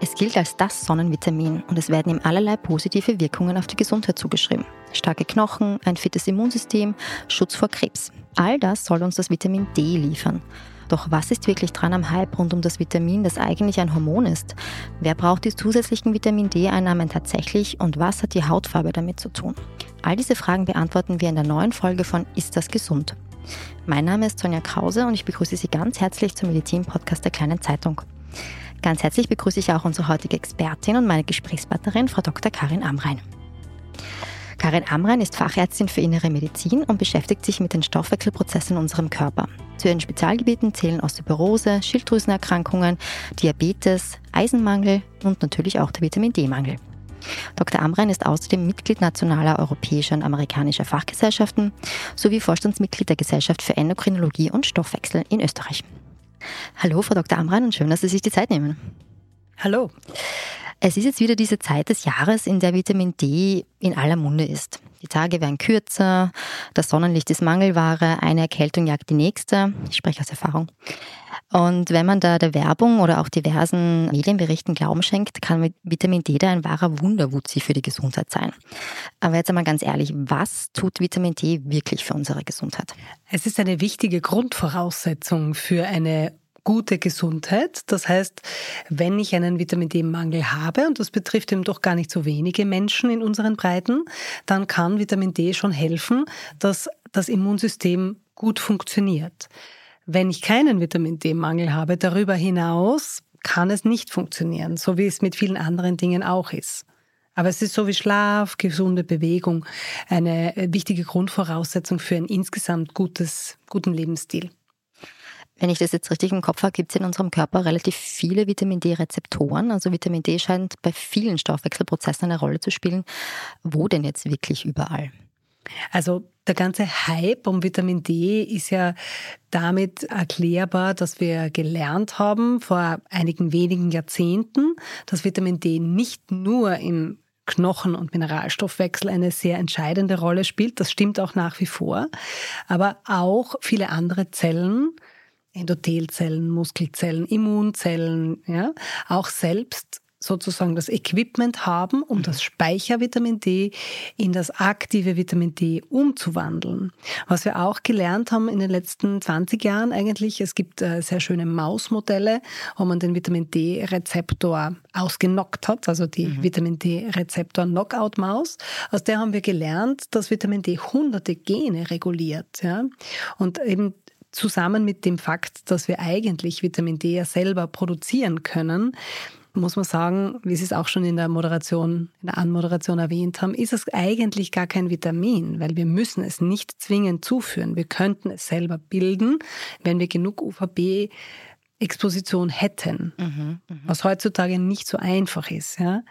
Es gilt als das Sonnenvitamin und es werden ihm allerlei positive Wirkungen auf die Gesundheit zugeschrieben. Starke Knochen, ein fittes Immunsystem, Schutz vor Krebs. All das soll uns das Vitamin D liefern. Doch was ist wirklich dran am Hype rund um das Vitamin, das eigentlich ein Hormon ist? Wer braucht die zusätzlichen Vitamin D-Einnahmen tatsächlich und was hat die Hautfarbe damit zu tun? All diese Fragen beantworten wir in der neuen Folge von Ist das gesund? Mein Name ist Sonja Krause und ich begrüße Sie ganz herzlich zum Medizin-Podcast der Kleinen Zeitung. Ganz herzlich begrüße ich auch unsere heutige Expertin und meine Gesprächspartnerin, Frau Dr. Karin Amrein. Karin Amrein ist Fachärztin für Innere Medizin und beschäftigt sich mit den Stoffwechselprozessen in unserem Körper. Zu ihren Spezialgebieten zählen Osteoporose, Schilddrüsenerkrankungen, Diabetes, Eisenmangel und natürlich auch der Vitamin D-Mangel. Dr. Amrein ist außerdem Mitglied nationaler europäischer und amerikanischer Fachgesellschaften sowie Vorstandsmitglied der Gesellschaft für Endokrinologie und Stoffwechsel in Österreich. Hallo, Frau Dr. Amran, und schön, dass Sie sich die Zeit nehmen. Hallo. Es ist jetzt wieder diese Zeit des Jahres, in der Vitamin D in aller Munde ist. Die Tage werden kürzer, das Sonnenlicht ist Mangelware, eine Erkältung jagt die nächste. Ich spreche aus Erfahrung. Und wenn man da der Werbung oder auch diversen Medienberichten Glauben schenkt, kann Vitamin D da ein wahrer Wunderwutzi für die Gesundheit sein. Aber jetzt einmal ganz ehrlich, was tut Vitamin D wirklich für unsere Gesundheit? Es ist eine wichtige Grundvoraussetzung für eine gute Gesundheit. Das heißt, wenn ich einen Vitamin D-Mangel habe, und das betrifft eben doch gar nicht so wenige Menschen in unseren Breiten, dann kann Vitamin D schon helfen, dass das Immunsystem gut funktioniert. Wenn ich keinen Vitamin D-Mangel habe, darüber hinaus kann es nicht funktionieren, so wie es mit vielen anderen Dingen auch ist. Aber es ist so wie Schlaf, gesunde Bewegung eine wichtige Grundvoraussetzung für einen insgesamt gutes, guten Lebensstil. Wenn ich das jetzt richtig im Kopf habe, gibt es in unserem Körper relativ viele Vitamin D-Rezeptoren. Also Vitamin D scheint bei vielen Stoffwechselprozessen eine Rolle zu spielen. Wo denn jetzt wirklich überall? Also der ganze Hype um Vitamin D ist ja damit erklärbar, dass wir gelernt haben vor einigen wenigen Jahrzehnten, dass Vitamin D nicht nur im Knochen- und Mineralstoffwechsel eine sehr entscheidende Rolle spielt. Das stimmt auch nach wie vor. Aber auch viele andere Zellen Endothelzellen, Muskelzellen, Immunzellen, ja, auch selbst sozusagen das Equipment haben, um das Speichervitamin D in das aktive Vitamin D umzuwandeln. Was wir auch gelernt haben in den letzten 20 Jahren eigentlich, es gibt äh, sehr schöne Mausmodelle, wo man den Vitamin D-Rezeptor ausgenockt hat, also die mhm. Vitamin D-Rezeptor Knockout-Maus. Aus der haben wir gelernt, dass Vitamin D hunderte Gene reguliert. Ja? Und eben zusammen mit dem Fakt, dass wir eigentlich Vitamin D ja selber produzieren können, muss man sagen, wie Sie es auch schon in der Moderation, in der Anmoderation erwähnt haben, ist es eigentlich gar kein Vitamin, weil wir müssen es nicht zwingend zuführen. Wir könnten es selber bilden, wenn wir genug UVB Exposition hätten, mhm, mh. was heutzutage nicht so einfach ist. Ja.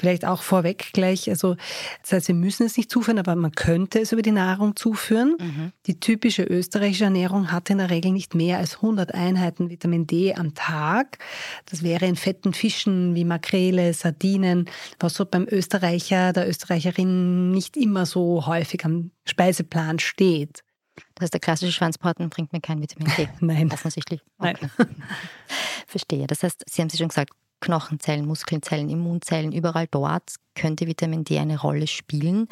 Vielleicht auch vorweg gleich, also das heißt, wir müssen es nicht zuführen, aber man könnte es über die Nahrung zuführen. Mhm. Die typische österreichische Ernährung hat in der Regel nicht mehr als 100 Einheiten Vitamin D am Tag. Das wäre in fetten Fischen wie Makrele, Sardinen, was so beim Österreicher, der Österreicherin nicht immer so häufig am Speiseplan steht. Das heißt, der klassische Schwanzbraten bringt mir kein Vitamin D. Nein. Offensichtlich. Okay. Nein. Verstehe. Das heißt, Sie haben sich schon gesagt, Knochenzellen, Muskelzellen, Immunzellen, überall dort könnte Vitamin D eine Rolle spielen.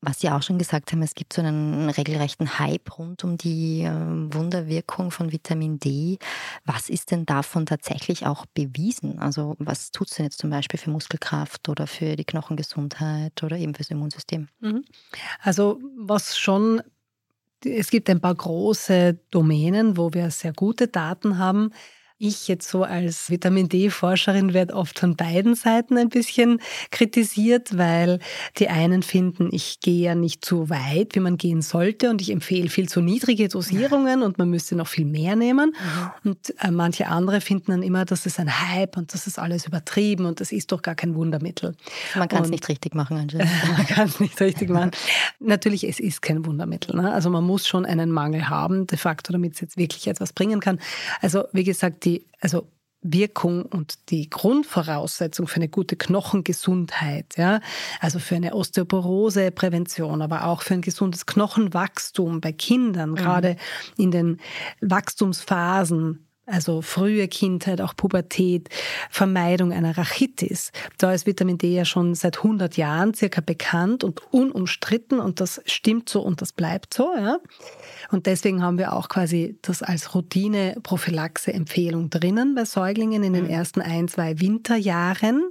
Was Sie auch schon gesagt haben, es gibt so einen regelrechten Hype rund um die äh, Wunderwirkung von Vitamin D. Was ist denn davon tatsächlich auch bewiesen? Also was tut es denn jetzt zum Beispiel für Muskelkraft oder für die Knochengesundheit oder eben fürs Immunsystem? Mhm. Also was schon es gibt ein paar große Domänen, wo wir sehr gute Daten haben. Ich jetzt so als Vitamin D-Forscherin werde oft von beiden Seiten ein bisschen kritisiert, weil die einen finden, ich gehe ja nicht zu weit, wie man gehen sollte und ich empfehle viel zu niedrige Dosierungen und man müsste noch viel mehr nehmen. Mhm. Und äh, manche andere finden dann immer, das ist ein Hype und das ist alles übertrieben und das ist doch gar kein Wundermittel. Man kann es nicht richtig machen, Angela. man kann es nicht richtig machen. Natürlich, es ist kein Wundermittel. Ne? Also man muss schon einen Mangel haben, de facto, damit es jetzt wirklich etwas bringen kann. Also wie gesagt, die also Wirkung und die Grundvoraussetzung für eine gute Knochengesundheit, ja, also für eine Osteoporoseprävention, aber auch für ein gesundes Knochenwachstum bei Kindern, mhm. gerade in den Wachstumsphasen also frühe Kindheit, auch Pubertät, Vermeidung einer Rachitis. Da ist Vitamin D ja schon seit 100 Jahren circa bekannt und unumstritten und das stimmt so und das bleibt so. Ja. Und deswegen haben wir auch quasi das als Routine-Prophylaxe-Empfehlung drinnen bei Säuglingen in den mhm. ersten ein, zwei Winterjahren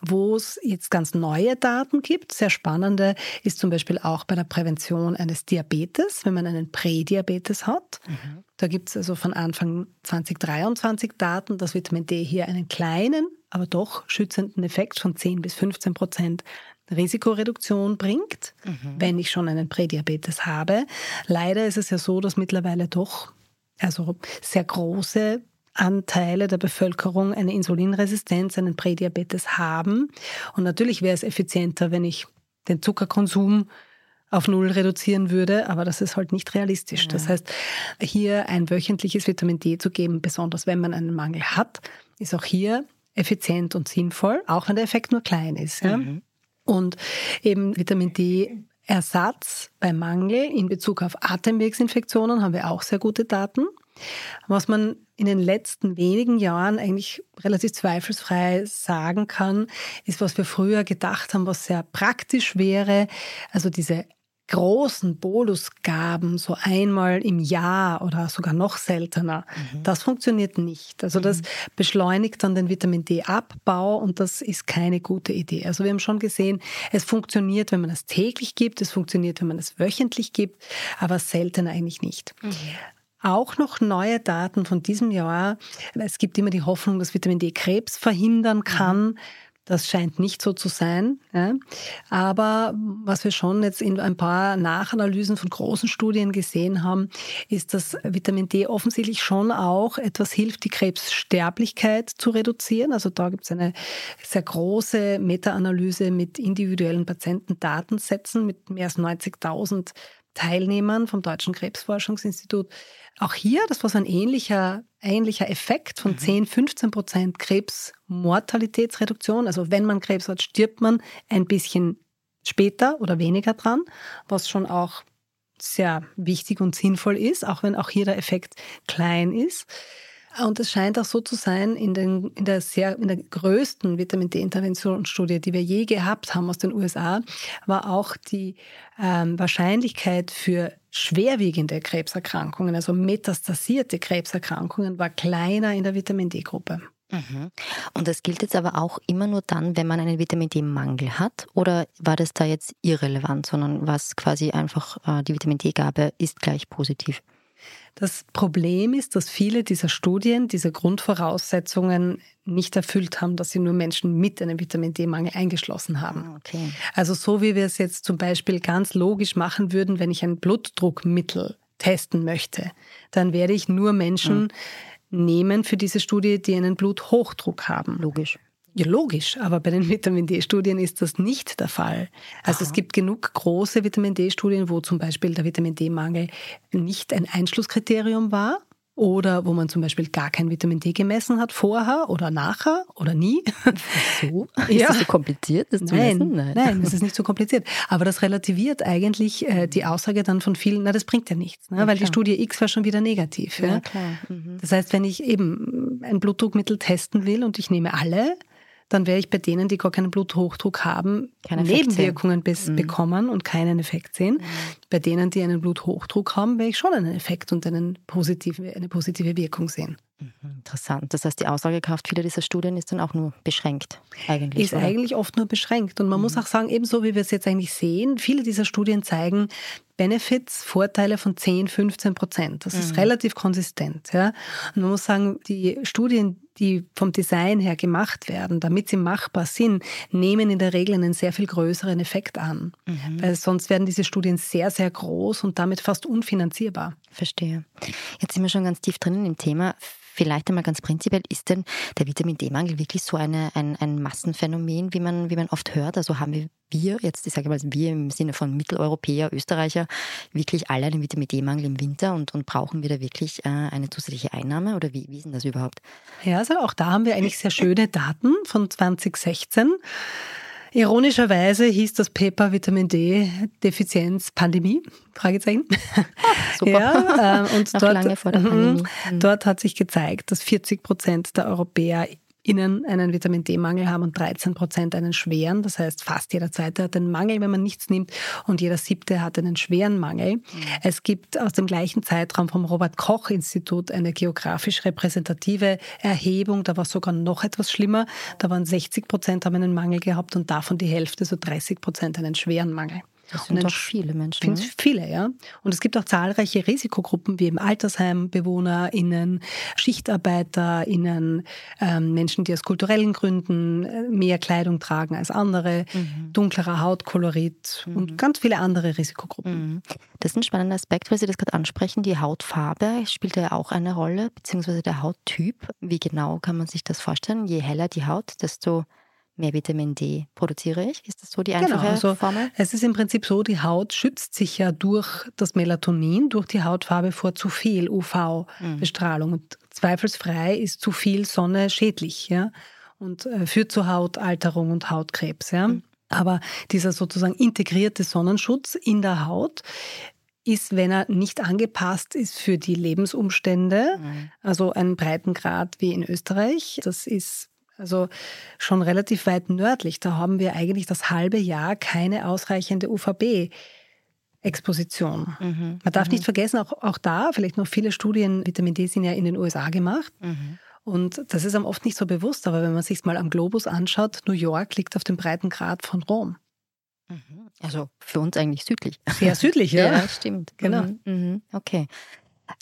wo es jetzt ganz neue Daten gibt. Sehr spannende ist zum Beispiel auch bei der Prävention eines Diabetes, wenn man einen Prädiabetes hat. Mhm. Da gibt es also von Anfang 2023 Daten, dass Vitamin D hier einen kleinen, aber doch schützenden Effekt von 10 bis 15 Prozent Risikoreduktion bringt, mhm. wenn ich schon einen Prädiabetes habe. Leider ist es ja so, dass mittlerweile doch also sehr große Anteile der Bevölkerung eine Insulinresistenz, einen Prädiabetes haben. Und natürlich wäre es effizienter, wenn ich den Zuckerkonsum auf Null reduzieren würde, aber das ist halt nicht realistisch. Ja. Das heißt, hier ein wöchentliches Vitamin D zu geben, besonders wenn man einen Mangel hat, ist auch hier effizient und sinnvoll, auch wenn der Effekt nur klein ist. Ja? Mhm. Und eben Vitamin D Ersatz bei Mangel in Bezug auf Atemwegsinfektionen haben wir auch sehr gute Daten. Was man in den letzten wenigen Jahren eigentlich relativ zweifelsfrei sagen kann, ist, was wir früher gedacht haben, was sehr praktisch wäre. Also diese großen Bolusgaben, so einmal im Jahr oder sogar noch seltener, mhm. das funktioniert nicht. Also das mhm. beschleunigt dann den Vitamin D-Abbau und das ist keine gute Idee. Also wir haben schon gesehen, es funktioniert, wenn man es täglich gibt, es funktioniert, wenn man es wöchentlich gibt, aber selten eigentlich nicht. Mhm auch noch neue Daten von diesem Jahr. Es gibt immer die Hoffnung, dass Vitamin D Krebs verhindern kann. Das scheint nicht so zu sein. Ja. Aber was wir schon jetzt in ein paar Nachanalysen von großen Studien gesehen haben, ist, dass Vitamin D offensichtlich schon auch etwas hilft, die Krebssterblichkeit zu reduzieren. Also da gibt es eine sehr große Meta-Analyse mit individuellen Patientendatensätzen mit mehr als 90.000 Teilnehmern vom Deutschen Krebsforschungsinstitut. Auch hier, das war so ein ähnlicher, ähnlicher Effekt von mhm. 10, 15 Prozent Krebsmortalitätsreduktion. Also wenn man Krebs hat, stirbt man ein bisschen später oder weniger dran, was schon auch sehr wichtig und sinnvoll ist, auch wenn auch hier der Effekt klein ist. Und es scheint auch so zu sein, in, den, in, der, sehr, in der größten Vitamin D-Interventionsstudie, die wir je gehabt haben aus den USA, war auch die ähm, Wahrscheinlichkeit für schwerwiegende Krebserkrankungen, also metastasierte Krebserkrankungen, war kleiner in der Vitamin D-Gruppe. Mhm. Und das gilt jetzt aber auch immer nur dann, wenn man einen Vitamin D-Mangel hat? Oder war das da jetzt irrelevant, sondern was quasi einfach äh, die Vitamin D-Gabe ist gleich positiv? Das Problem ist, dass viele dieser Studien diese Grundvoraussetzungen nicht erfüllt haben, dass sie nur Menschen mit einem Vitamin D-Mangel eingeschlossen haben. Ah, okay. Also so wie wir es jetzt zum Beispiel ganz logisch machen würden, wenn ich ein Blutdruckmittel testen möchte, dann werde ich nur Menschen hm. nehmen für diese Studie, die einen Bluthochdruck haben. Logisch. Ja, logisch, aber bei den Vitamin D-Studien ist das nicht der Fall. Also Aha. es gibt genug große Vitamin D-Studien, wo zum Beispiel der Vitamin D-Mangel nicht ein Einschlusskriterium war oder wo man zum Beispiel gar kein Vitamin D gemessen hat, vorher oder nachher oder nie. So? Ist ja. das so kompliziert, das zu nein, messen? Nein, nein, das ist nicht so kompliziert. Aber das relativiert eigentlich äh, die Aussage dann von vielen, na, das bringt ja nichts, ne? Ja, weil klar. die Studie X war schon wieder negativ. Ja, ja? klar. Mhm. Das heißt, wenn ich eben ein Blutdruckmittel testen will und ich nehme alle, dann werde ich bei denen, die gar keinen Bluthochdruck haben, Keine Nebenwirkungen bis mhm. bekommen und keinen Effekt sehen. Mhm. Bei denen, die einen Bluthochdruck haben, werde ich schon einen Effekt und einen positive, eine positive Wirkung sehen. Mhm. Interessant. Das heißt, die Aussagekraft vieler dieser Studien ist dann auch nur beschränkt eigentlich. Ist oder? eigentlich oft nur beschränkt. Und man mhm. muss auch sagen, ebenso wie wir es jetzt eigentlich sehen, viele dieser Studien zeigen, Benefits, Vorteile von 10, 15 Prozent. Das mhm. ist relativ konsistent. Ja? Und man muss sagen, die Studien, die vom Design her gemacht werden, damit sie machbar sind, nehmen in der Regel einen sehr viel größeren Effekt an. Mhm. Weil sonst werden diese Studien sehr, sehr groß und damit fast unfinanzierbar. Verstehe. Jetzt sind wir schon ganz tief drinnen im Thema. Vielleicht einmal ganz prinzipiell, ist denn der Vitamin D-Mangel wirklich so eine, ein, ein Massenphänomen, wie man, wie man oft hört? Also haben wir, wir jetzt, ich sage mal, wir im Sinne von Mitteleuropäer, Österreicher, wirklich alle einen Vitamin D-Mangel im Winter und, und brauchen wir da wirklich äh, eine zusätzliche Einnahme oder wie, wie ist denn das überhaupt? Ja, also auch da haben wir eigentlich sehr schöne Daten von 2016. Ironischerweise hieß das Paper Vitamin D Defizienz Pandemie? Fragezeichen. Ah, super. Ja, ähm, und dort, lange vor der mhm, Pandemie. dort hat sich gezeigt, dass 40 Prozent der Europäer innen einen Vitamin D-Mangel haben und 13 Prozent einen schweren. Das heißt, fast jeder zweite hat einen Mangel, wenn man nichts nimmt, und jeder siebte hat einen schweren Mangel. Mhm. Es gibt aus dem gleichen Zeitraum vom Robert-Koch-Institut eine geografisch repräsentative Erhebung. Da war sogar noch etwas schlimmer. Da waren 60 Prozent haben einen Mangel gehabt und davon die Hälfte, so 30 Prozent, einen schweren Mangel. Das sind doch viele Menschen. Ne? Viele, ja. Und es gibt auch zahlreiche Risikogruppen wie eben AltersheimbewohnerInnen, SchichtarbeiterInnen, ähm, Menschen, die aus kulturellen Gründen äh, mehr Kleidung tragen als andere, mhm. dunklerer Hautkolorit mhm. und ganz viele andere Risikogruppen. Mhm. Das ist ein spannender Aspekt, weil Sie das gerade ansprechen. Die Hautfarbe spielt ja auch eine Rolle, beziehungsweise der Hauttyp. Wie genau kann man sich das vorstellen? Je heller die Haut, desto mehr Vitamin D produziere ich? Ist das so die genau, einfache genau, also Formel? Es ist im Prinzip so, die Haut schützt sich ja durch das Melatonin, durch die Hautfarbe vor zu viel UV-Bestrahlung. Mhm. Und zweifelsfrei ist zu viel Sonne schädlich ja? und äh, führt zu Hautalterung und Hautkrebs. Ja? Mhm. Aber dieser sozusagen integrierte Sonnenschutz in der Haut ist, wenn er nicht angepasst ist für die Lebensumstände, mhm. also einen Breitengrad wie in Österreich. Das ist also schon relativ weit nördlich. Da haben wir eigentlich das halbe Jahr keine ausreichende UVB. Exposition. Mhm. Man darf mhm. nicht vergessen, auch, auch da, vielleicht noch viele Studien, Vitamin D sind ja in den USA gemacht. Mhm. Und das ist einem oft nicht so bewusst, aber wenn man sich mal am Globus anschaut, New York liegt auf dem Breitengrad von Rom. Mhm. Also für uns eigentlich südlich. Sehr südlich, ja. ja, stimmt. Genau. Mhm. Mhm. Okay.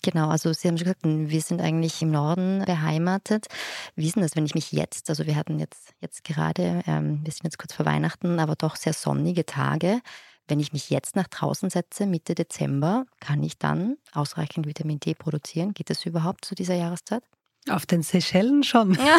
Genau, also Sie haben schon gesagt, wir sind eigentlich im Norden beheimatet. Wie ist denn das, wenn ich mich jetzt, also wir hatten jetzt, jetzt gerade, ähm, wir sind jetzt kurz vor Weihnachten, aber doch sehr sonnige Tage. Wenn ich mich jetzt nach draußen setze, Mitte Dezember, kann ich dann ausreichend Vitamin D produzieren? Geht das überhaupt zu dieser Jahreszeit? Auf den Seychellen schon. Ja.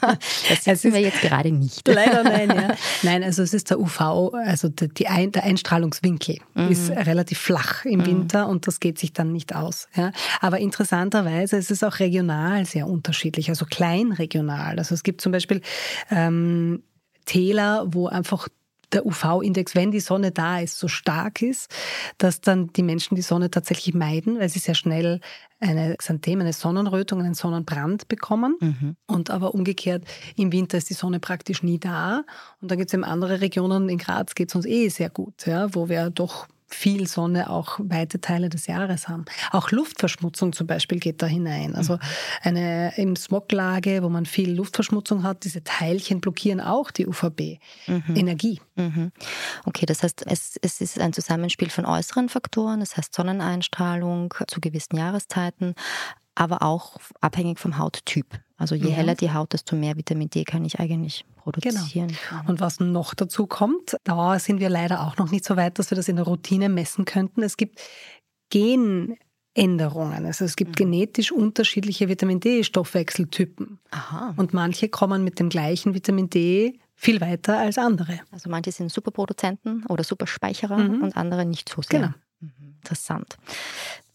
das wissen wir jetzt gerade nicht. Leider nein, ja. Nein, also es ist der UV, also die Ein der Einstrahlungswinkel mhm. ist relativ flach im mhm. Winter und das geht sich dann nicht aus. Ja. Aber interessanterweise ist es auch regional sehr unterschiedlich, also kleinregional. Also es gibt zum Beispiel ähm, Täler, wo einfach der UV-Index, wenn die Sonne da ist, so stark ist, dass dann die Menschen die Sonne tatsächlich meiden, weil sie sehr schnell eine Xanthem, eine Sonnenrötung, einen Sonnenbrand bekommen. Mhm. Und aber umgekehrt, im Winter ist die Sonne praktisch nie da. Und dann gibt es eben andere Regionen, in Graz geht es uns eh sehr gut, ja, wo wir doch viel Sonne auch weite Teile des Jahres haben. Auch Luftverschmutzung zum Beispiel geht da hinein. Also mhm. eine im Smoglage, wo man viel Luftverschmutzung hat, diese Teilchen blockieren auch die UVB-Energie. Mhm. Mhm. Okay, das heißt, es, es ist ein Zusammenspiel von äußeren Faktoren, das heißt Sonneneinstrahlung zu gewissen Jahreszeiten, aber auch abhängig vom Hauttyp. Also je heller die Haut, desto mehr Vitamin D kann ich eigentlich produzieren. Genau. Und was noch dazu kommt, da sind wir leider auch noch nicht so weit, dass wir das in der Routine messen könnten. Es gibt Genänderungen. Also es gibt mhm. genetisch unterschiedliche Vitamin D-Stoffwechseltypen. Aha. Und manche kommen mit dem gleichen Vitamin D viel weiter als andere. Also manche sind Superproduzenten oder Superspeicherer mhm. und andere nicht so sehr. Genau. Mhm. Interessant.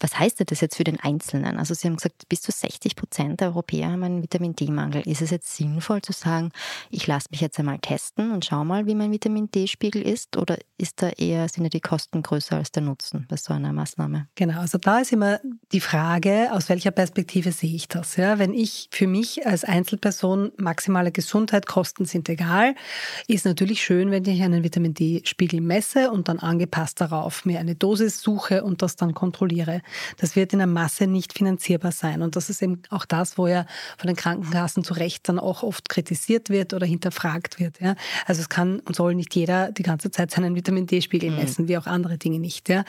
Was heißt das jetzt für den Einzelnen? Also Sie haben gesagt, bis zu 60 Prozent der Europäer haben einen Vitamin D-Mangel. Ist es jetzt sinnvoll zu sagen, ich lasse mich jetzt einmal testen und schau mal, wie mein Vitamin D-Spiegel ist? Oder ist da eher, sind ja die Kosten größer als der Nutzen bei so einer Maßnahme? Genau, also da ist immer die Frage, aus welcher Perspektive sehe ich das? Ja, wenn ich für mich als Einzelperson maximale Gesundheit, Kosten sind egal, ist natürlich schön, wenn ich einen Vitamin D-Spiegel messe und dann angepasst darauf mir eine Dosis suche und das dann kontrolliere. Das wird in der Masse nicht finanzierbar sein. Und das ist eben auch das, wo ja von den Krankenkassen zu Recht dann auch oft kritisiert wird oder hinterfragt wird. Ja. Also es kann und soll nicht jeder die ganze Zeit seinen Vitamin D-Spiegel mhm. messen, wie auch andere Dinge nicht. Ja.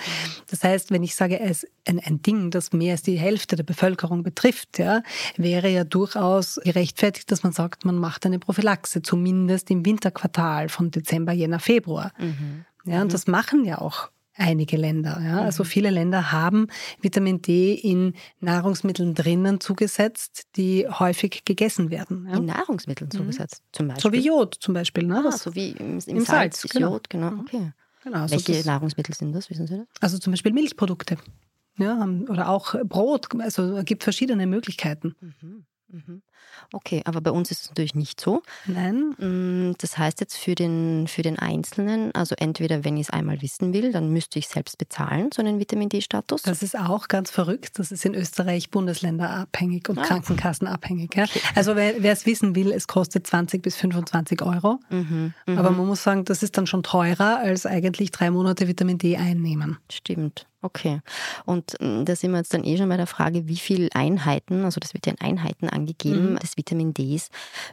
Das heißt, wenn ich sage, es ein, ein Ding, das mehr als die Hälfte der Bevölkerung betrifft, ja, wäre ja durchaus gerechtfertigt, dass man sagt, man macht eine Prophylaxe, zumindest im Winterquartal von Dezember, Jänner, Februar. Mhm. Ja, und mhm. das machen ja auch einige Länder. Ja. Also mhm. viele Länder haben Vitamin D in Nahrungsmitteln drinnen zugesetzt, die häufig gegessen werden. Ja. In Nahrungsmitteln mhm. zugesetzt, zum Beispiel? So wie Jod zum Beispiel. Ne? Ah, so wie im, im, im Salz, Salz genau. Jod, genau. Mhm. Okay. Genau, also Welche Nahrungsmittel sind das, wissen Sie das? Also zum Beispiel Milchprodukte. Ja, oder auch Brot. Also es gibt verschiedene Möglichkeiten. Mhm. Mhm. Okay, aber bei uns ist es natürlich nicht so. Nein. Mm, das heißt jetzt für den, für den Einzelnen, also entweder wenn ich es einmal wissen will, dann müsste ich selbst bezahlen, so einen Vitamin D-Status. Das ist auch ganz verrückt. Das ist in Österreich bundesländerabhängig und ah. krankenkassenabhängig. Ja? Also wer es wissen will, es kostet 20 bis 25 Euro. Mhm, mh. Aber man muss sagen, das ist dann schon teurer als eigentlich drei Monate Vitamin D einnehmen. Stimmt. Okay. Und mm, da sind wir jetzt dann eh schon bei der Frage, wie viele Einheiten, also das wird ja in Einheiten angegeben, mhm. Des Vitamin Ds,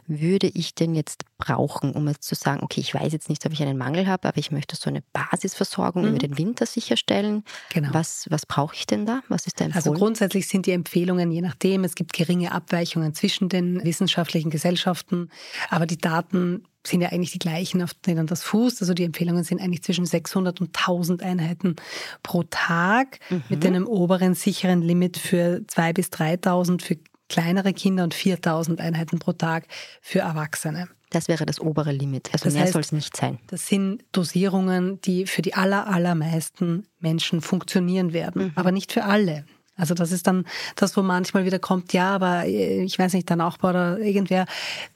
würde ich denn jetzt brauchen, um jetzt zu sagen, okay, ich weiß jetzt nicht, ob ich einen Mangel habe, aber ich möchte so eine Basisversorgung mhm. über den Winter sicherstellen. Genau. Was, was brauche ich denn da? Was ist da empfohlen? Also grundsätzlich sind die Empfehlungen je nachdem, es gibt geringe Abweichungen zwischen den wissenschaftlichen Gesellschaften, aber die Daten sind ja eigentlich die gleichen, auf denen das fußt. Also die Empfehlungen sind eigentlich zwischen 600 und 1000 Einheiten pro Tag mhm. mit einem oberen sicheren Limit für 2.000 bis 3.000 für kleinere Kinder und 4.000 Einheiten pro Tag für Erwachsene. Das wäre das obere Limit. Also das mehr soll es nicht sein. Das sind Dosierungen, die für die aller, allermeisten Menschen funktionieren werden, mhm. aber nicht für alle. Also das ist dann das, wo manchmal wieder kommt, ja, aber äh, ich weiß nicht, der Nachbar oder irgendwer,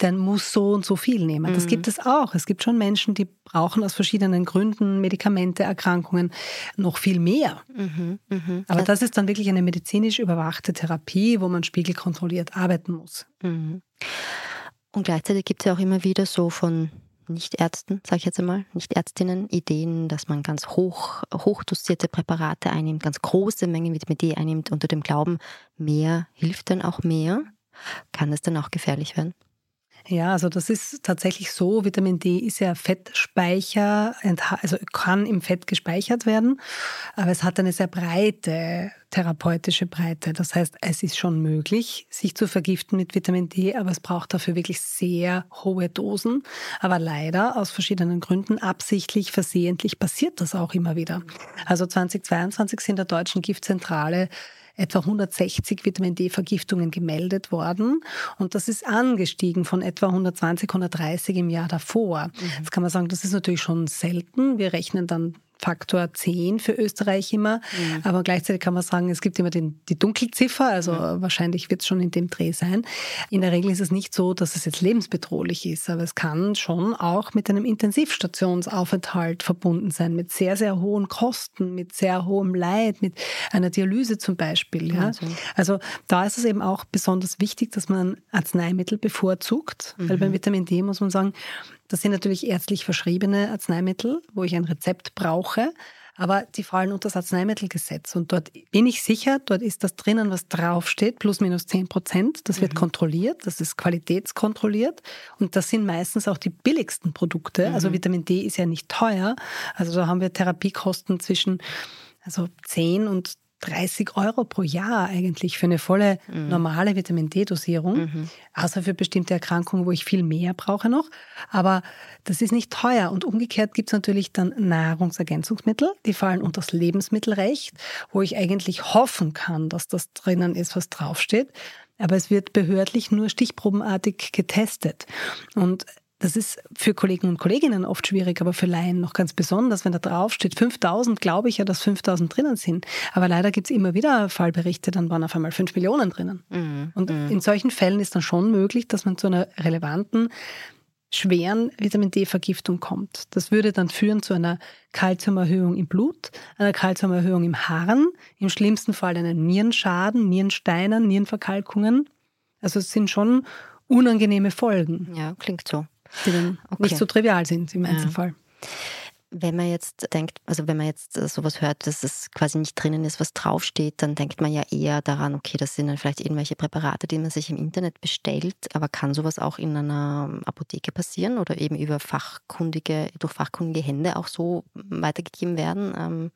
der muss so und so viel nehmen. Das mhm. gibt es auch. Es gibt schon Menschen, die brauchen aus verschiedenen Gründen Medikamente, Erkrankungen noch viel mehr. Mhm. Mhm. Aber das ist dann wirklich eine medizinisch überwachte Therapie, wo man spiegelkontrolliert arbeiten muss. Mhm. Und gleichzeitig gibt es ja auch immer wieder so von Nichtärzten, sage ich jetzt einmal, Nichtärztinnen, Ideen, dass man ganz hoch, hochdosierte Präparate einnimmt, ganz große Mengen Vitamin D einnimmt, unter dem Glauben, mehr hilft dann auch mehr. Kann es dann auch gefährlich werden? Ja, also das ist tatsächlich so. Vitamin D ist ja Fettspeicher, also kann im Fett gespeichert werden, aber es hat eine sehr breite therapeutische Breite. Das heißt, es ist schon möglich, sich zu vergiften mit Vitamin D, aber es braucht dafür wirklich sehr hohe Dosen. Aber leider aus verschiedenen Gründen absichtlich, versehentlich passiert das auch immer wieder. Also 2022 sind der deutschen Giftzentrale etwa 160 Vitamin D-Vergiftungen gemeldet worden. Und das ist angestiegen von etwa 120, 130 im Jahr davor. Mhm. Jetzt kann man sagen, das ist natürlich schon selten. Wir rechnen dann Faktor 10 für Österreich immer. Mhm. Aber gleichzeitig kann man sagen, es gibt immer den, die Dunkelziffer, also mhm. wahrscheinlich wird es schon in dem Dreh sein. In der Regel ist es nicht so, dass es jetzt lebensbedrohlich ist, aber es kann schon auch mit einem Intensivstationsaufenthalt verbunden sein, mit sehr, sehr hohen Kosten, mit sehr hohem Leid, mit einer Dialyse zum Beispiel. Ja? Also da ist es eben auch besonders wichtig, dass man Arzneimittel bevorzugt, mhm. weil beim Vitamin D muss man sagen, das sind natürlich ärztlich verschriebene Arzneimittel, wo ich ein Rezept brauche. Aber die fallen unter das Arzneimittelgesetz. Und dort bin ich sicher, dort ist das drinnen, was draufsteht, plus minus 10 Prozent. Das wird mhm. kontrolliert, das ist qualitätskontrolliert. Und das sind meistens auch die billigsten Produkte. Also mhm. Also Vitamin D ist ja nicht teuer. Also da haben wir Therapiekosten zwischen also 10 und 30 Euro pro Jahr eigentlich für eine volle mhm. normale Vitamin D-Dosierung, mhm. außer für bestimmte Erkrankungen, wo ich viel mehr brauche noch. Aber das ist nicht teuer. Und umgekehrt gibt es natürlich dann Nahrungsergänzungsmittel, die fallen unter das Lebensmittelrecht, wo ich eigentlich hoffen kann, dass das drinnen ist, was draufsteht. Aber es wird behördlich nur stichprobenartig getestet. Und das ist für Kollegen und Kolleginnen oft schwierig, aber für Laien noch ganz besonders, wenn da drauf steht 5000, glaube ich ja, dass 5000 drinnen sind. Aber leider gibt es immer wieder Fallberichte, dann waren auf einmal 5 Millionen drinnen. Mhm. Und mhm. in solchen Fällen ist dann schon möglich, dass man zu einer relevanten schweren Vitamin D-Vergiftung kommt. Das würde dann führen zu einer Kalziumerhöhung im Blut, einer Kalziumerhöhung im Harn, im schlimmsten Fall einen Nierenschaden, Nierensteinen, Nierenverkalkungen. Also es sind schon unangenehme Folgen. Ja, klingt so die dann okay. nicht so trivial sind im Einzelfall. Wenn man jetzt denkt, also wenn man jetzt sowas hört, dass es quasi nicht drinnen ist, was draufsteht, dann denkt man ja eher daran, okay, das sind dann vielleicht irgendwelche Präparate, die man sich im Internet bestellt, aber kann sowas auch in einer Apotheke passieren oder eben über fachkundige, durch fachkundige Hände auch so weitergegeben werden?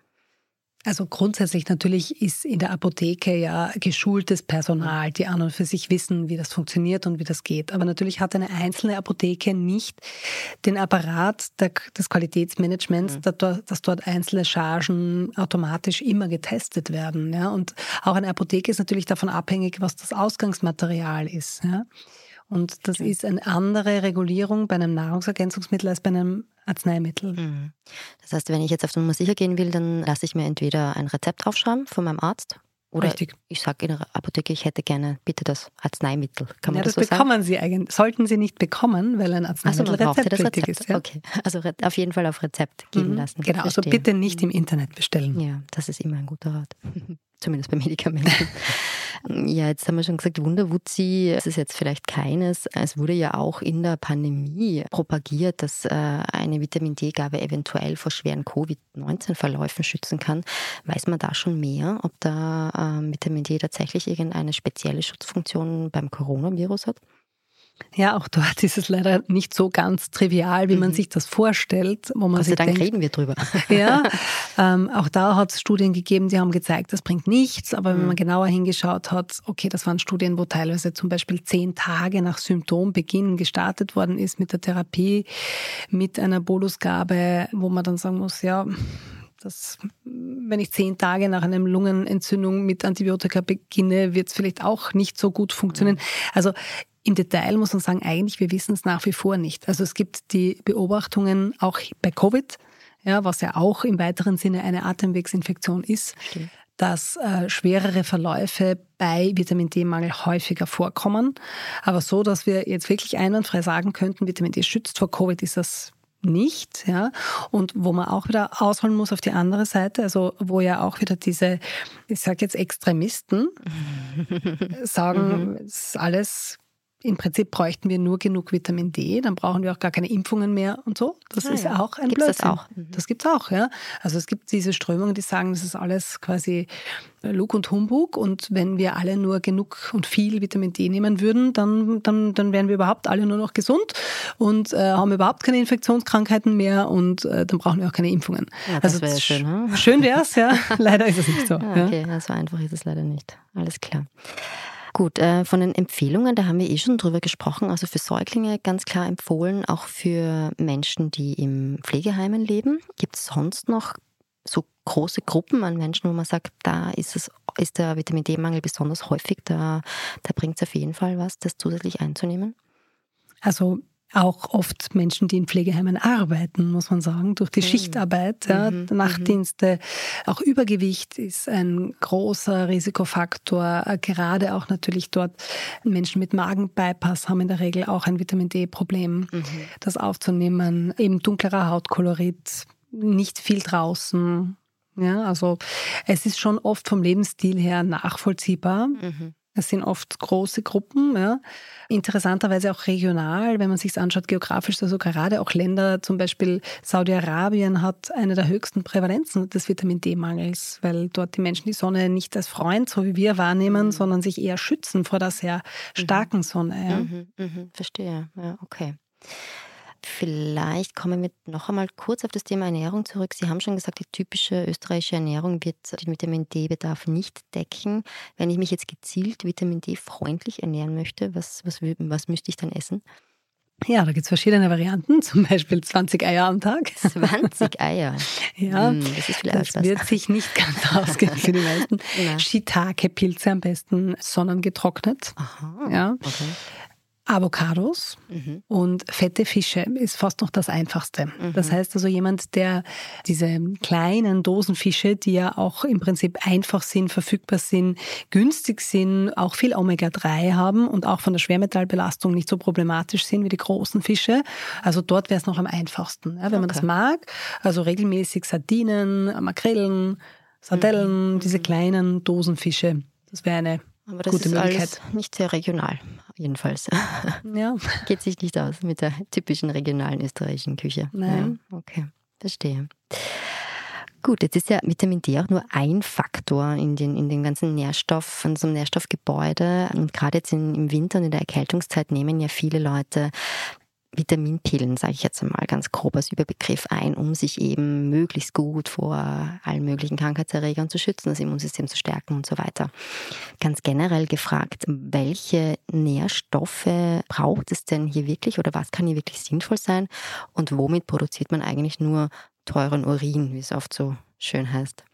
Also grundsätzlich natürlich ist in der Apotheke ja geschultes Personal, die an und für sich wissen, wie das funktioniert und wie das geht. Aber natürlich hat eine einzelne Apotheke nicht den Apparat der, des Qualitätsmanagements, mhm. dass, dass, dort einzelne Chargen automatisch immer getestet werden. Ja? Und auch eine Apotheke ist natürlich davon abhängig, was das Ausgangsmaterial ist. Ja? Und das ist eine andere Regulierung bei einem Nahrungsergänzungsmittel als bei einem Arzneimittel. Mhm. Das heißt, wenn ich jetzt auf Nummer sicher gehen will, dann lasse ich mir entweder ein Rezept aufschreiben von meinem Arzt oder Richtig. ich sage in der Apotheke, ich hätte gerne bitte das Arzneimittel. Kann man ja, das, das so bekommen sagen? Sie eigentlich. Sollten Sie nicht bekommen, weil ein Arzneimittel also rezeptpflichtig Rezept. ist. Ja? Okay, also auf jeden Fall auf Rezept geben mhm. lassen. Genau, also bitte nicht im Internet bestellen. Ja, das ist immer ein guter Rat. Zumindest bei Medikamenten. ja, jetzt haben wir schon gesagt, Wunderwutzi, es ist jetzt vielleicht keines. Es wurde ja auch in der Pandemie propagiert, dass äh, eine Vitamin D-Gabe eventuell vor schweren Covid-19-Verläufen schützen kann. Weiß man da schon mehr, ob da äh, Vitamin D tatsächlich irgendeine spezielle Schutzfunktion beim Coronavirus hat? Ja, auch dort ist es leider nicht so ganz trivial, wie mhm. man sich das vorstellt. Wo man Gott sei Dank denkt, reden wir drüber. Ja, ähm, auch da hat es Studien gegeben, die haben gezeigt, das bringt nichts. Aber mhm. wenn man genauer hingeschaut hat, okay, das waren Studien, wo teilweise zum Beispiel zehn Tage nach Symptombeginn gestartet worden ist mit der Therapie, mit einer Bolusgabe, wo man dann sagen muss, ja, das, wenn ich zehn Tage nach einer Lungenentzündung mit Antibiotika beginne, wird es vielleicht auch nicht so gut funktionieren. Also im Detail muss man sagen, eigentlich, wir wissen es nach wie vor nicht. Also es gibt die Beobachtungen auch bei Covid, ja, was ja auch im weiteren Sinne eine Atemwegsinfektion ist, Stimmt. dass äh, schwerere Verläufe bei Vitamin D-Mangel häufiger vorkommen. Aber so, dass wir jetzt wirklich einwandfrei sagen könnten, Vitamin D schützt vor Covid, ist das nicht, ja. Und wo man auch wieder ausholen muss auf die andere Seite, also wo ja auch wieder diese, ich sage jetzt Extremisten sagen, mhm. es ist alles im Prinzip bräuchten wir nur genug Vitamin D, dann brauchen wir auch gar keine Impfungen mehr und so. Das ah, ist ja auch ein gibt's Blödsinn. Das auch? Mhm. Das gibt es auch, ja. Also es gibt diese Strömungen, die sagen, das ist alles quasi Lug und Humbug und wenn wir alle nur genug und viel Vitamin D nehmen würden, dann, dann, dann wären wir überhaupt alle nur noch gesund und äh, haben überhaupt keine Infektionskrankheiten mehr und äh, dann brauchen wir auch keine Impfungen. Ja, das also wäre schön. Ne? Schön wäre es, ja. Leider ist es nicht so. Ah, okay, ja. so einfach ist es leider nicht. Alles klar. Gut, äh, von den Empfehlungen, da haben wir eh schon drüber gesprochen. Also für Säuglinge ganz klar empfohlen, auch für Menschen, die im Pflegeheimen leben. Gibt es sonst noch so große Gruppen an Menschen, wo man sagt, da ist es, ist der Vitamin D-Mangel besonders häufig, da, da bringt es auf jeden Fall was, das zusätzlich einzunehmen? Also auch oft Menschen, die in Pflegeheimen arbeiten, muss man sagen, durch die mhm. Schichtarbeit, ja, mhm. Nachtdienste. Auch Übergewicht ist ein großer Risikofaktor. Gerade auch natürlich dort Menschen mit Magenbypass haben in der Regel auch ein Vitamin D-Problem, mhm. das aufzunehmen. Eben dunklerer Hautkolorit, nicht viel draußen. Ja, also es ist schon oft vom Lebensstil her nachvollziehbar. Mhm. Es sind oft große Gruppen, ja. interessanterweise auch regional, wenn man sich anschaut, geografisch, also gerade auch Länder, zum Beispiel Saudi-Arabien hat eine der höchsten Prävalenzen des Vitamin D-Mangels, weil dort die Menschen die Sonne nicht als Freund, so wie wir wahrnehmen, mhm. sondern sich eher schützen vor der sehr mhm. starken Sonne. Ja. Mhm, mh, verstehe, ja, okay. Vielleicht kommen wir noch einmal kurz auf das Thema Ernährung zurück. Sie haben schon gesagt, die typische österreichische Ernährung wird den Vitamin D-Bedarf nicht decken. Wenn ich mich jetzt gezielt Vitamin D-freundlich ernähren möchte, was, was, was müsste ich dann essen? Ja, da gibt es verschiedene Varianten, zum Beispiel 20 Eier am Tag. 20 Eier? ja, hm, das, ist das wird sich nicht ganz ausgehen für die meisten. Shiitake-Pilze am besten sonnengetrocknet. Aha, ja. okay. Avocados mhm. und fette Fische ist fast noch das Einfachste. Mhm. Das heißt also jemand, der diese kleinen Dosenfische, die ja auch im Prinzip einfach sind, verfügbar sind, günstig sind, auch viel Omega-3 haben und auch von der Schwermetallbelastung nicht so problematisch sind wie die großen Fische. Also dort wäre es noch am einfachsten, ja, wenn okay. man das mag. Also regelmäßig Sardinen, Makrelen, Sardellen, mhm. diese kleinen Dosenfische. Das wäre eine aber das Gute ist alles nicht sehr regional, jedenfalls. Ja. Geht sich nicht aus mit der typischen regionalen österreichischen Küche. Nein. Ja, okay. Verstehe. Gut, jetzt ist ja Vitamin D auch nur ein Faktor in den, in den ganzen Nährstoff, in so einem Nährstoffgebäude. Und gerade jetzt in, im Winter und in der Erkältungszeit nehmen ja viele Leute Vitaminpillen, sage ich jetzt einmal ganz grob als Überbegriff ein, um sich eben möglichst gut vor allen möglichen Krankheitserregern zu schützen, das Immunsystem zu stärken und so weiter. Ganz generell gefragt, welche Nährstoffe braucht es denn hier wirklich oder was kann hier wirklich sinnvoll sein und womit produziert man eigentlich nur teuren Urin, wie es oft so schön heißt?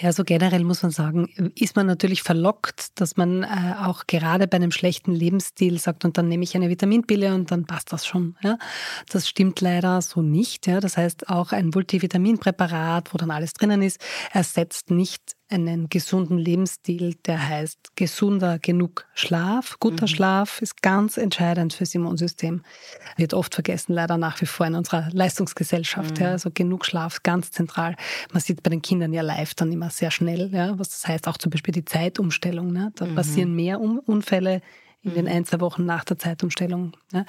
Ja, so generell muss man sagen, ist man natürlich verlockt, dass man äh, auch gerade bei einem schlechten Lebensstil sagt, und dann nehme ich eine Vitaminpille und dann passt das schon. Ja? Das stimmt leider so nicht. Ja? Das heißt, auch ein Multivitaminpräparat, wo dann alles drinnen ist, ersetzt nicht einen gesunden Lebensstil, der heißt gesunder genug Schlaf. Guter mhm. Schlaf ist ganz entscheidend fürs Immunsystem. Wird oft vergessen, leider nach wie vor in unserer Leistungsgesellschaft. Mhm. Ja, also genug Schlaf, ganz zentral. Man sieht bei den Kindern ja live dann immer sehr schnell, ja, was das heißt, auch zum Beispiel die Zeitumstellung. Ne? Da mhm. passieren mehr Unfälle in den mhm. ein, zwei Wochen nach der Zeitumstellung. Ja.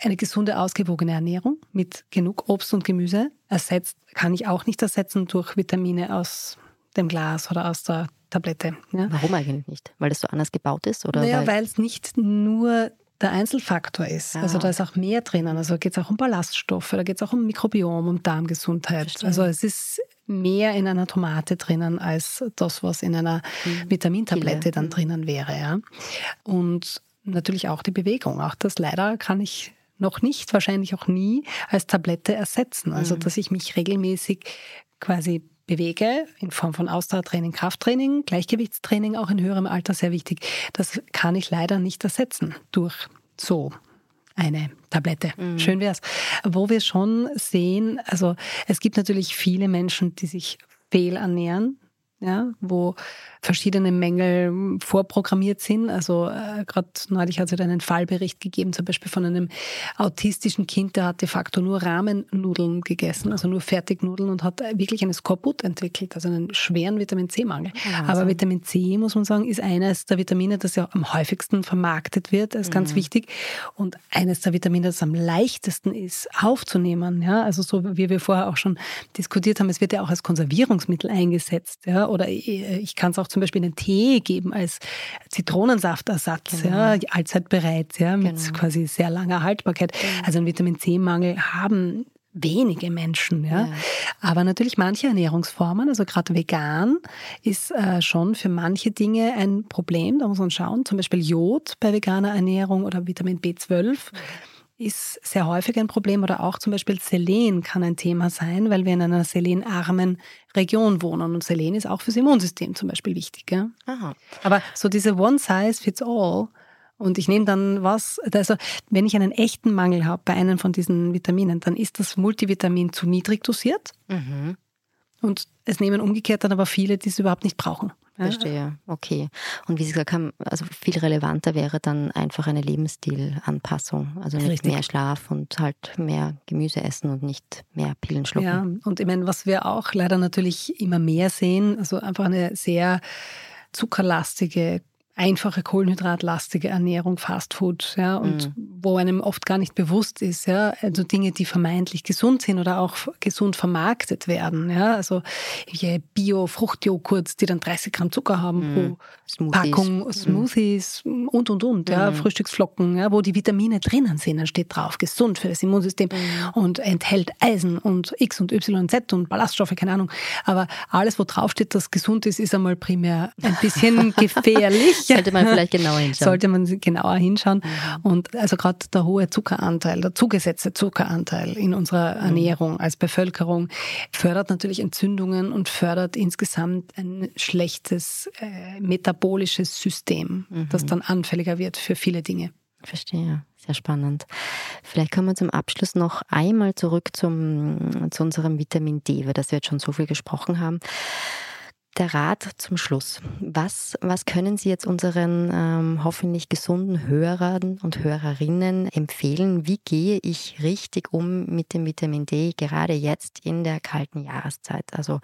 Eine gesunde, ausgewogene Ernährung mit genug Obst und Gemüse ersetzt, kann ich auch nicht ersetzen durch Vitamine aus dem Glas oder aus der Tablette. Ja. Warum eigentlich nicht? Weil das so anders gebaut ist? Oder naja, weil es nicht nur der Einzelfaktor ist. Ah. Also da ist auch mehr drinnen. Also geht es auch um Ballaststoffe, da geht es auch um Mikrobiom, um Darmgesundheit. Verstehe. Also es ist mehr in einer Tomate drinnen als das, was in einer mhm. Vitamintablette dann mhm. drinnen wäre. Ja. Und natürlich auch die Bewegung. Auch das leider kann ich noch nicht, wahrscheinlich auch nie als Tablette ersetzen. Also mhm. dass ich mich regelmäßig quasi bewege, in Form von Ausdauertraining, Krafttraining, Gleichgewichtstraining, auch in höherem Alter sehr wichtig. Das kann ich leider nicht ersetzen durch so eine Tablette. Mhm. Schön wär's. Wo wir schon sehen, also es gibt natürlich viele Menschen, die sich fehlernähren, ja, wo verschiedene Mängel vorprogrammiert sind. Also äh, gerade neulich hat es einen Fallbericht gegeben, zum Beispiel von einem autistischen Kind, der hat de facto nur Rahmennudeln gegessen, also nur Fertignudeln und hat wirklich einen Skorbut entwickelt, also einen schweren Vitamin C-Mangel. Aber Vitamin C, muss man sagen, ist eines der Vitamine, das ja am häufigsten vermarktet wird, das ist mhm. ganz wichtig. Und eines der Vitamine, das am leichtesten ist, aufzunehmen. Ja, also so wie wir vorher auch schon diskutiert haben, es wird ja auch als Konservierungsmittel eingesetzt. Ja, oder ich kann es auch zum Beispiel einen Tee geben als Zitronensaftersatz, genau. ja, allzeit bereit, ja, mit genau. quasi sehr langer Haltbarkeit. Genau. Also einen Vitamin C-Mangel haben wenige Menschen, ja. ja. Aber natürlich manche Ernährungsformen, also gerade vegan, ist äh, schon für manche Dinge ein Problem. Da muss man schauen. Zum Beispiel Jod bei veganer Ernährung oder Vitamin B12. Mhm ist sehr häufig ein Problem oder auch zum Beispiel Selen kann ein Thema sein, weil wir in einer selenarmen Region wohnen und Selen ist auch fürs Immunsystem zum Beispiel wichtig. Ja? Aha. Aber so diese One Size Fits All und ich nehme dann was, also wenn ich einen echten Mangel habe bei einem von diesen Vitaminen, dann ist das Multivitamin zu niedrig dosiert. Mhm. Und es nehmen umgekehrt dann aber viele, die es überhaupt nicht brauchen. Verstehe, okay. Und wie Sie gesagt haben, also viel relevanter wäre dann einfach eine Lebensstilanpassung. Also nicht Richtig. mehr Schlaf und halt mehr Gemüse essen und nicht mehr Pillen schlucken. Ja, und ich meine, was wir auch leider natürlich immer mehr sehen, also einfach eine sehr zuckerlastige einfache kohlenhydratlastige Ernährung, Fastfood, ja, und mhm. wo einem oft gar nicht bewusst ist, ja, also Dinge, die vermeintlich gesund sind oder auch gesund vermarktet werden, ja, also Bio-Fruchtjoghurts, die dann 30 Gramm Zucker haben mhm. pro Smoothies. Packung, mhm. Smoothies mhm. und und und, ja, mhm. Frühstücksflocken, ja, wo die Vitamine drinnen sind, dann steht drauf, gesund für das Immunsystem mhm. und enthält Eisen und X und Y und Z und Ballaststoffe, keine Ahnung, aber alles, wo draufsteht, dass gesund ist, ist einmal primär ein bisschen gefährlich. Sollte man vielleicht genauer hinschauen. Sollte man genauer hinschauen. Mhm. Und also gerade der hohe Zuckeranteil, der zugesetzte Zuckeranteil in unserer mhm. Ernährung als Bevölkerung fördert natürlich Entzündungen und fördert insgesamt ein schlechtes äh, metabolisches System, mhm. das dann anfälliger wird für viele Dinge. Verstehe, sehr spannend. Vielleicht kommen wir zum Abschluss noch einmal zurück zum, zu unserem Vitamin D, über das wir jetzt schon so viel gesprochen haben der Rat zum Schluss. Was, was können Sie jetzt unseren ähm, hoffentlich gesunden Hörern und Hörerinnen empfehlen? Wie gehe ich richtig um mit dem Vitamin D, gerade jetzt in der kalten Jahreszeit? Also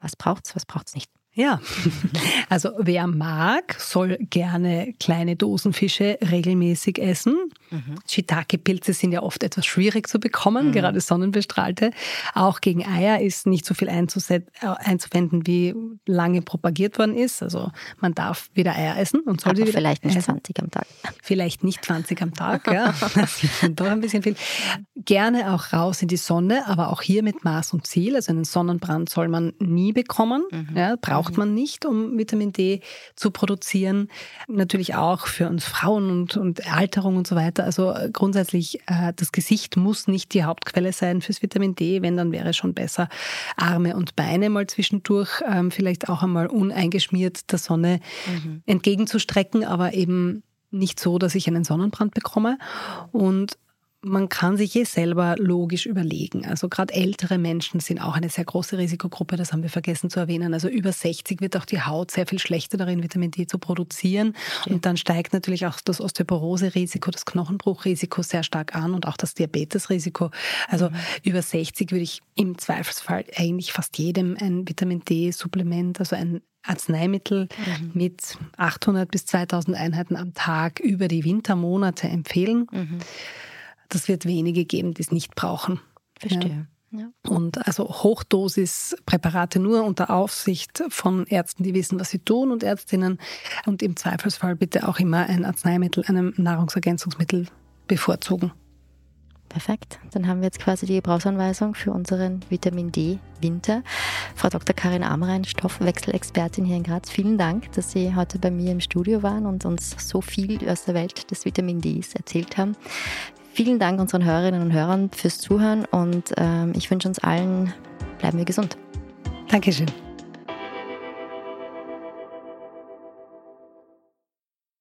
was braucht es, was braucht es nicht? Ja, also wer mag, soll gerne kleine Dosenfische regelmäßig essen. Mhm. Shiitake-Pilze sind ja oft etwas schwierig zu bekommen, mhm. gerade sonnenbestrahlte. Auch gegen Eier ist nicht so viel äh, einzuwenden, wie lange propagiert worden ist. Also man darf wieder Eier essen und soll Aber sie wieder vielleicht nicht essen. 20 am Tag. Vielleicht nicht 20 am Tag, ja. Das ist doch ein bisschen viel. Gerne auch raus in die Sonne, aber auch hier mit Maß und Ziel. Also einen Sonnenbrand soll man nie bekommen. Mhm. Ja, braucht man nicht, um Vitamin D zu produzieren. Natürlich auch für uns Frauen und, und Alterung und so weiter. Also äh, grundsätzlich, äh, das Gesicht muss nicht die Hauptquelle sein fürs Vitamin D. Wenn, dann wäre schon besser Arme und Beine mal zwischendurch, ähm, vielleicht auch einmal uneingeschmiert der Sonne mhm. entgegenzustrecken, aber eben nicht so, dass ich einen Sonnenbrand bekomme. Und man kann sich eh selber logisch überlegen. Also gerade ältere Menschen sind auch eine sehr große Risikogruppe, das haben wir vergessen zu erwähnen. Also über 60 wird auch die Haut sehr viel schlechter darin, Vitamin D zu produzieren. Ja. Und dann steigt natürlich auch das Osteoporose-Risiko, das Knochenbruchrisiko sehr stark an und auch das Diabetesrisiko. Also mhm. über 60 würde ich im Zweifelsfall eigentlich fast jedem ein Vitamin D-Supplement, also ein Arzneimittel mhm. mit 800 bis 2000 Einheiten am Tag über die Wintermonate empfehlen. Mhm das wird wenige geben, die es nicht brauchen. Verstehe. Ja. Und also Hochdosispräparate nur unter Aufsicht von Ärzten, die wissen, was sie tun und Ärztinnen. Und im Zweifelsfall bitte auch immer ein Arzneimittel, einem Nahrungsergänzungsmittel bevorzugen. Perfekt. Dann haben wir jetzt quasi die Gebrauchsanweisung für unseren Vitamin D Winter. Frau Dr. Karin Amrein, Stoffwechselexpertin hier in Graz, vielen Dank, dass Sie heute bei mir im Studio waren und uns so viel aus der Welt des Vitamin Ds erzählt haben. Vielen Dank unseren Hörerinnen und Hörern fürs Zuhören und ähm, ich wünsche uns allen, bleiben wir gesund. Dankeschön.